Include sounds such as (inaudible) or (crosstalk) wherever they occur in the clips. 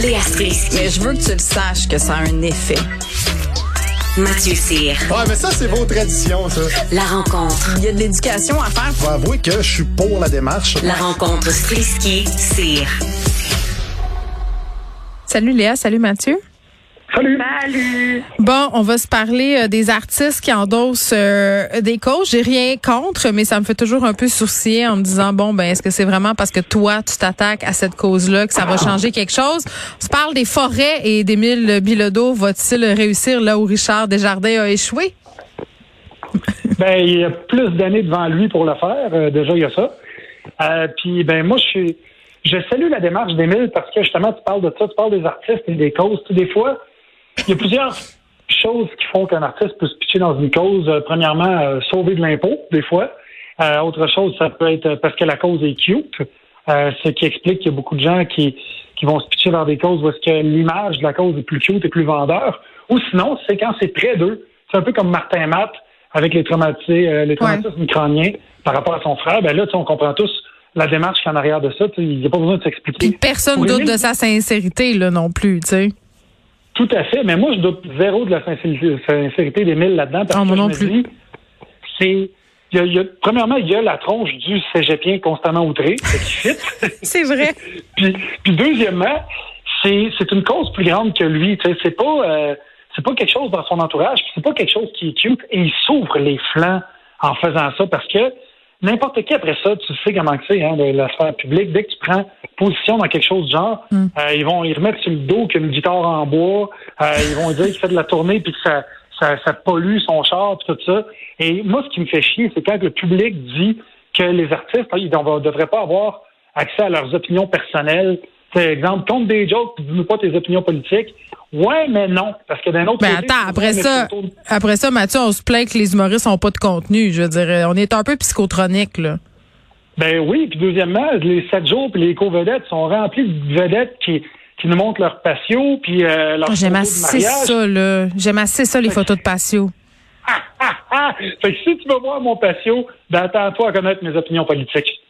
Léa Strisky. Mais je veux que tu le saches que ça a un effet. Mathieu Cyr. Ouais, mais ça, c'est vos traditions, ça. La rencontre. Il y a de l'éducation à faire. Faut avouer que je suis pour la démarche. La rencontre Strisky-Cyr. Salut Léa, salut Mathieu. Salut. Salut. Bon, on va se parler euh, des artistes qui endossent euh, des causes. J'ai rien contre, mais ça me fait toujours un peu sourciller en me disant bon ben est-ce que c'est vraiment parce que toi tu t'attaques à cette cause-là que ça va changer quelque chose? On se parle des forêts et d'Émile Bilodeau. Va-t-il réussir là où Richard Desjardins a échoué? (laughs) Ben il y a plus d'années devant lui pour le faire. Euh, déjà il y a ça. Euh, puis ben moi je suis je salue la démarche d'Émile parce que justement tu parles de ça, tu parles des artistes et des causes. Des fois il y a plusieurs choses qui font qu'un artiste peut se pitcher dans une cause. Euh, premièrement, euh, sauver de l'impôt, des fois. Euh, autre chose, ça peut être parce que la cause est cute. ce qui explique qu'il y a beaucoup de gens qui, qui vont se pitcher dans des causes où est-ce que l'image de la cause est plus cute et plus vendeur. Ou sinon, c'est quand c'est près d'eux. C'est un peu comme Martin Matt avec les traumatisés, les traumatismes crâniens par rapport à son frère. Ben là, on comprend tous la démarche qui est en arrière de ça. Il n'y a pas besoin de s'expliquer. Personne doute de sa sincérité là non plus, tu sais. Tout à fait, mais moi, je doute zéro de la sincérité, sincérité d'Émile là-dedans. Parce Ah, que je non me plus. dis, c'est. il y a- y a- premièrement, il y a la tronche du cégepien constamment outré. (laughs) C'est vrai. (laughs) puis, puis deuxièmement, c'est c'est une cause plus grande que lui. C'est pas euh, c'est pas quelque chose dans son entourage, c'est pas quelque chose qui est cute. Et il s'ouvre les flancs en faisant ça parce que n'importe qui après ça, tu sais comment que c'est hein, de la sphère publique. Dès que tu prends position dans quelque chose du genre, Mm. euh, ils vont y remettre sur le dos qu'une guitare en bois. euh, ils vont dire qu'il fait de la tournée puis que ça, ça, ça pollue son char tout ça. Et moi, ce qui me fait chier, c'est quand le public dit que les artistes, ils ne devraient pas avoir accès à leurs opinions personnelles. Par exemple, compte des jokes, puis dis-nous pas tes opinions politiques. Ouais, mais non. Parce que d'un autre Ben côté, attends, après mais ça, après ça, Mathieu, on se plaint que les humoristes ont pas de contenu. Je veux dire, euh, on est un peu psychotronique là. Ben oui, puis deuxièmement, les sept jours puis les co-vedettes sont remplis de vedettes qui, qui nous montrent leur patio puis euh, leur Oh, J'aime photos de assez mariage. ça là. J'aime assez ça les photos de patio. Ah, (laughs) ah! Fait que si tu veux voir mon patio, ben attends-toi à connaître mes opinions politiques.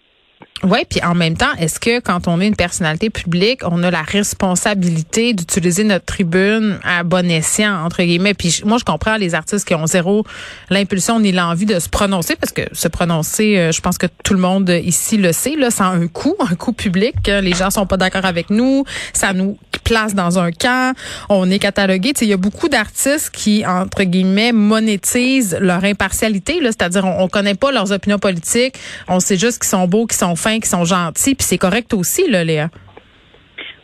Oui, puis en même temps, est-ce que quand on est une personnalité publique, on a la responsabilité d'utiliser notre tribune à bon escient, entre guillemets? Puis moi, je comprends les artistes qui ont zéro l'impulsion ni l'envie de se prononcer, parce que se prononcer, euh, je pense que tout le monde ici le sait, là, ça a un coût, (laughs) un coût public. Euh, Les gens sont pas d'accord avec nous, ça nous place dans un camp, on est catalogué. Il y a beaucoup d'artistes qui, entre guillemets, monétisent leur impartialité, c'est-à-dire on, on connaît pas leurs opinions politiques, on sait juste qu'ils sont beaux, qu'ils sont fins, qu'ils sont gentils, puis c'est correct aussi, là, Léa.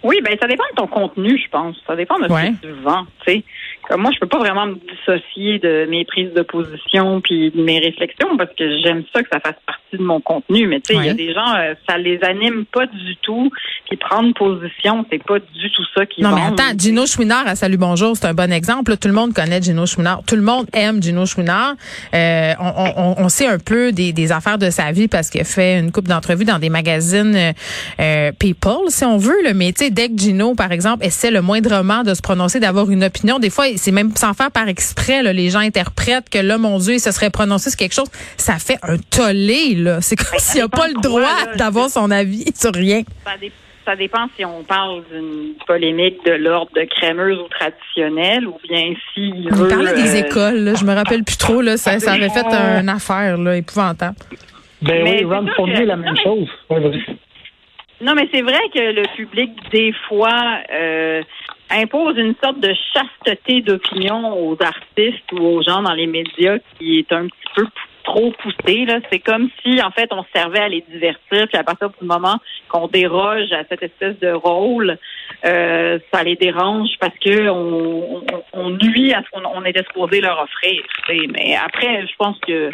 Oui, ben ça dépend de ton contenu, je pense. Ça dépend de Ouais. ce que tu vends. Tu sais, Comme moi, je peux pas vraiment me dissocier de mes prises de position puis de mes réflexions parce que j'aime ça que ça fasse partie de mon contenu. Mais tu sais, il y a des gens, euh, ça les anime pas du tout. Puis prendre position, c'est pas du tout ça qui Non, mais attends, Gino Chouinard à Salut Bonjour, c'est un bon exemple. Tout le monde connaît Gino Chouinard. Tout le monde aime Gino Chouinard. Euh, on, on- on sait un peu des, des affaires de sa vie parce qu'il a fait une coupe d'entrevues dans des magazines euh, euh, People, si on veut. Là. Mais tu sais, dès que Gino, par exemple, essaie le moindrement de se prononcer, d'avoir une opinion, des fois, c'est même sans faire par exprès. Là, les gens interprètent que là, mon Dieu, il se serait prononcé sur quelque chose. Ça fait un tollé. là. C'est comme Ben, s'il n'a dépend pas le droit d'avoir son avis (laughs) sur rien. Ça, dé- ça dépend si on parle d'une polémique de l'ordre de crémeuse ou traditionnelle ou bien s'il On veut. parlait des euh, écoles, là, je me rappelle plus trop, là, ça, ça avait fait une affaire là, épouvantable. Ben Mais oui, Ron Fournier, la même chose. Ouais. Non, mais c'est vrai que le public, des fois, euh, impose une sorte de chasteté d'opinion aux artistes ou aux gens dans les médias qui est un petit peu trop poussée. Là. C'est comme si, en fait, on servait à les divertir, puis à partir du moment qu'on déroge à cette espèce de rôle, euh, ça les dérange parce que on, on, on nuit à ce qu'on on était supposé leur offrir. tu sais. Mais après, je pense que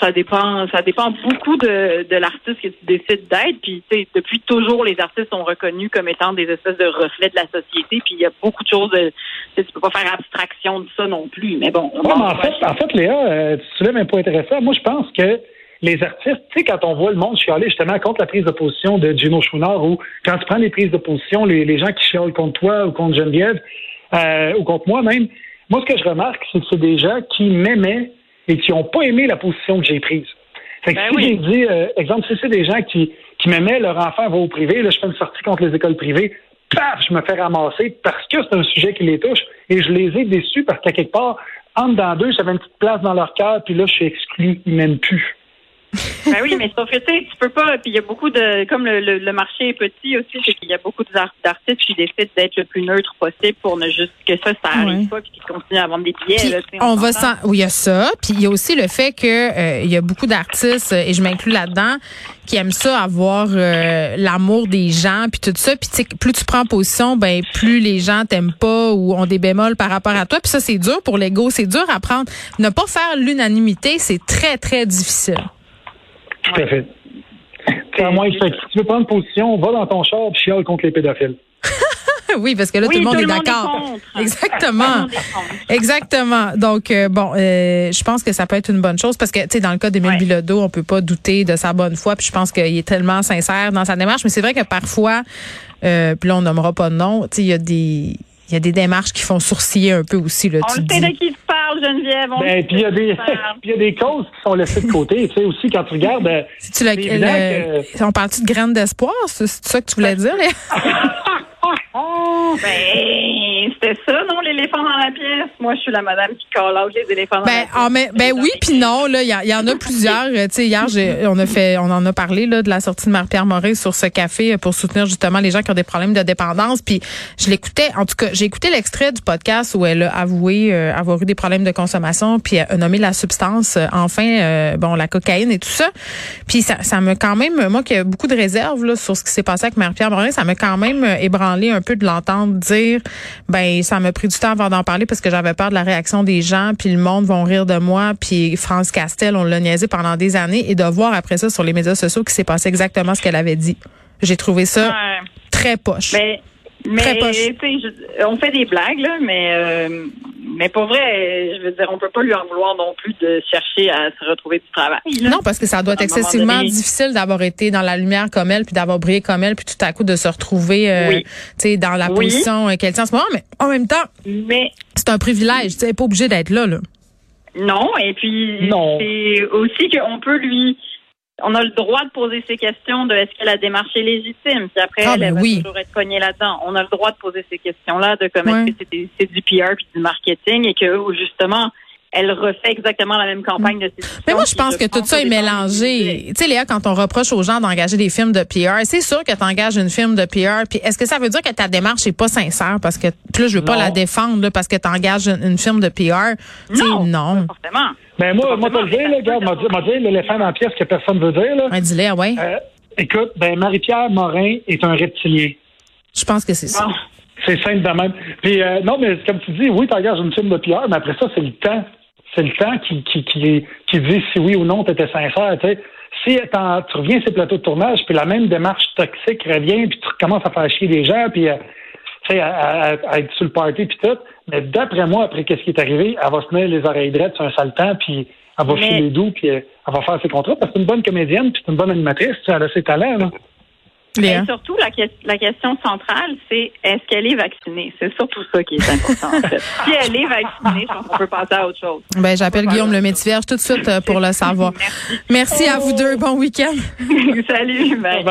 ça dépend ça dépend beaucoup de, de l'artiste que tu décides d'être. Puis tu sais depuis toujours les artistes sont reconnus comme étant des espèces de reflets de la société. Puis il y a beaucoup de choses de, tu peux pas faire abstraction de ça non plus mais bon Ouais, mais en fait, en fait, Léa, euh, tu soulèves un point intéressant. Moi, je pense que les artistes, tu sais, quand on voit le monde chialer justement contre la prise de position de Gino Chouinard ou quand tu prends les prises de position, les, les gens qui chialent contre toi ou contre Geneviève euh, ou contre moi même, moi, ce que je remarque, c'est que c'est des gens qui m'aimaient et qui n'ont pas aimé la position que j'ai prise. Fait que Ben si oui. j'ai dit, euh, exemple, si c'est des gens qui, qui m'aimaient, leur enfant va au privé, là, je fais une sortie contre les écoles privées, paf, je me fais ramasser parce que c'est un sujet qui les touche. Et je les ai déçus parce qu'à quelque part, entre dans deux, j'avais une petite place dans leur cœur, puis là, je suis exclu, ils m'aiment plus. Ben oui, mais sauf que tu sais, tu peux pas. Puis il y a beaucoup de, comme le, le, le marché est petit aussi, c'est qu'il y a beaucoup d'ar- d'artistes qui décident d'être le plus neutre possible pour ne juste que ça, ça arrive Ouais. pas, puis qu'ils continuent à vendre des billets. Là, sais, on va s'en- oui, il y a ça, puis il y a aussi le fait que euh, il y a beaucoup d'artistes et je m'inclus là-dedans qui aiment ça avoir euh, l'amour des gens puis tout ça, puis tu sais plus tu prends position, ben plus les gens t'aiment pas ou ont des bémols par rapport à toi, puis ça c'est dur pour l'ego, c'est dur à prendre. Ne pas faire l'unanimité, c'est très très difficile. Tout à fait. À moins que fait que si tu veux prendre position, va dans ton char et chiale contre les pédophiles. (laughs) oui, parce que là Oui, tout le monde tout est le monde est d'accord. contre. (laughs) Tout le Exactement. monde est contre. Exactement. Donc euh, bon, euh, je pense que ça peut être une bonne chose parce que tu sais dans le cas d'Émile Ouais. Bilodeau, on peut pas douter de sa bonne foi, puis je pense qu'il est tellement sincère dans sa démarche, mais c'est vrai que parfois euh, puis là on nommera pas de nom, tu sais il y a des il y a des démarches qui font sourciller un peu aussi là, On tu le sait de qui tu parles, Geneviève. On Ben, le puis il y a sait des, (laughs) puis il y a des causes qui sont laissées de côté. Tu sais, aussi, quand tu regardes, euh, (laughs) Si tu le- le- on parle-tu de graines d'espoir, c'est c'est ça que tu voulais dire Léa? (laughs) Ben, c'était ça, non, l'éléphant dans la pièce? Moi, je suis la madame qui call out les éléphants dans Ben, la pièce. ah, mais, ben oui, puis non. Là, il y, y en a plusieurs. Euh, Tu sais, hier, j'ai- on a fait, on en a parlé là de la sortie de Marie-Pierre Morin sur ce café euh, pour soutenir justement les gens qui ont des problèmes de dépendance. Puis je l'écoutais. En tout cas, j'ai écouté l'extrait du podcast où elle a avoué euh, avoir eu des problèmes de consommation, puis elle a nommé la substance. euh, enfin, euh, bon, la cocaïne et tout ça. Puis ça, ça m'a quand même, moi qui ai beaucoup de réserves là sur ce qui s'est passé avec Marie-Pierre Morin, ça m'a quand même ébranlé un peu de l'entendre dire, ben ça m'a pris du temps avant d'en parler parce que j'avais peur de la réaction des gens, puis le monde vont rire de moi, puis France Castel, on l'a niaisé pendant des années, et de voir après ça sur les médias sociaux qu'il s'est passé exactement ce qu'elle avait dit. J'ai trouvé ça Ouais. très poche. Mais, Très mais poche. tu sais, je- on fait des blagues, là, mais, euh, mais pour vrai, je veux dire, on peut pas lui en vouloir non plus de chercher à se retrouver du travail. là. Non, parce que ça doit être excessivement donné. difficile d'avoir été dans la lumière comme elle, puis d'avoir brillé comme elle, puis tout à coup de se retrouver euh, Oui. tu sais, dans la Oui. position euh, qu'elle tient en ce moment. Mais en même temps, Mais c'est un privilège. Tu sais, elle est pas obligée d'être là. là. non, et puis Non. c'est aussi qu'on peut lui. On a le droit de poser ces questions de est-ce que la démarche est légitime? Puis après, Ah, elle, ben elle va oui. toujours être cognée là-dedans. On a le droit de poser ces questions-là de comment Ouais. est-ce que c'est du PR puis du marketing et que justement, elle refait exactement la même campagne de séduction. Mais moi, je pense que tout ça est mélangé. Tu sais, Léa, quand on reproche aux gens d'engager des films de PR, c'est sûr que tu engages une film de PR. Puis est-ce que ça veut dire que ta démarche est pas sincère? Parce que, puis là, je veux pas Non. la défendre là, parce que tu engages une, une film de PR. Tu sais, Non, non. pas forcément. ben moi, moi, te le dire, mais là, regarde, m'a dit, l'éléphant dans la pièce que personne veut dire, là. Un dis-le, ouais. Euh, écoute, ben, Marie-Pierre Morin est un reptilien. Je pense que c'est ça. Bon. C'est simple de même. Puis, euh, non, mais comme tu dis, oui, tu engages une film de PR, mais après ça, c'est le temps. C'est le temps qui, qui, qui, qui dit si oui ou non tu étais sincère. Tu sais. Si t'en- tu reviens sur le plateau de tournage, puis la même démarche toxique revient, puis tu recommences à faire chier les gens, puis euh, tu sais, à, à- à être sur le party, puis tout. Mais d'après moi, après qu'est-ce qui est arrivé, elle va se mettre les oreilles drettes sur un sale temps, puis elle va Mais- filer doux, puis euh, elle va faire ses contrats, parce que c'est une bonne comédienne, puis c'est une bonne animatrice, tu sais, elle a ses talents. Là. Léa. Et surtout, la, que- la question centrale, c'est est-ce qu'elle est vaccinée? C'est surtout ça qui est important, en fait. Si elle est vaccinée, je pense qu'on peut passer à autre chose. Ben, j'appelle Guillaume le Métiverge tout de suite euh, pour le (laughs) savoir. Merci à vous deux. Bon week-end. (laughs) Salut, bye.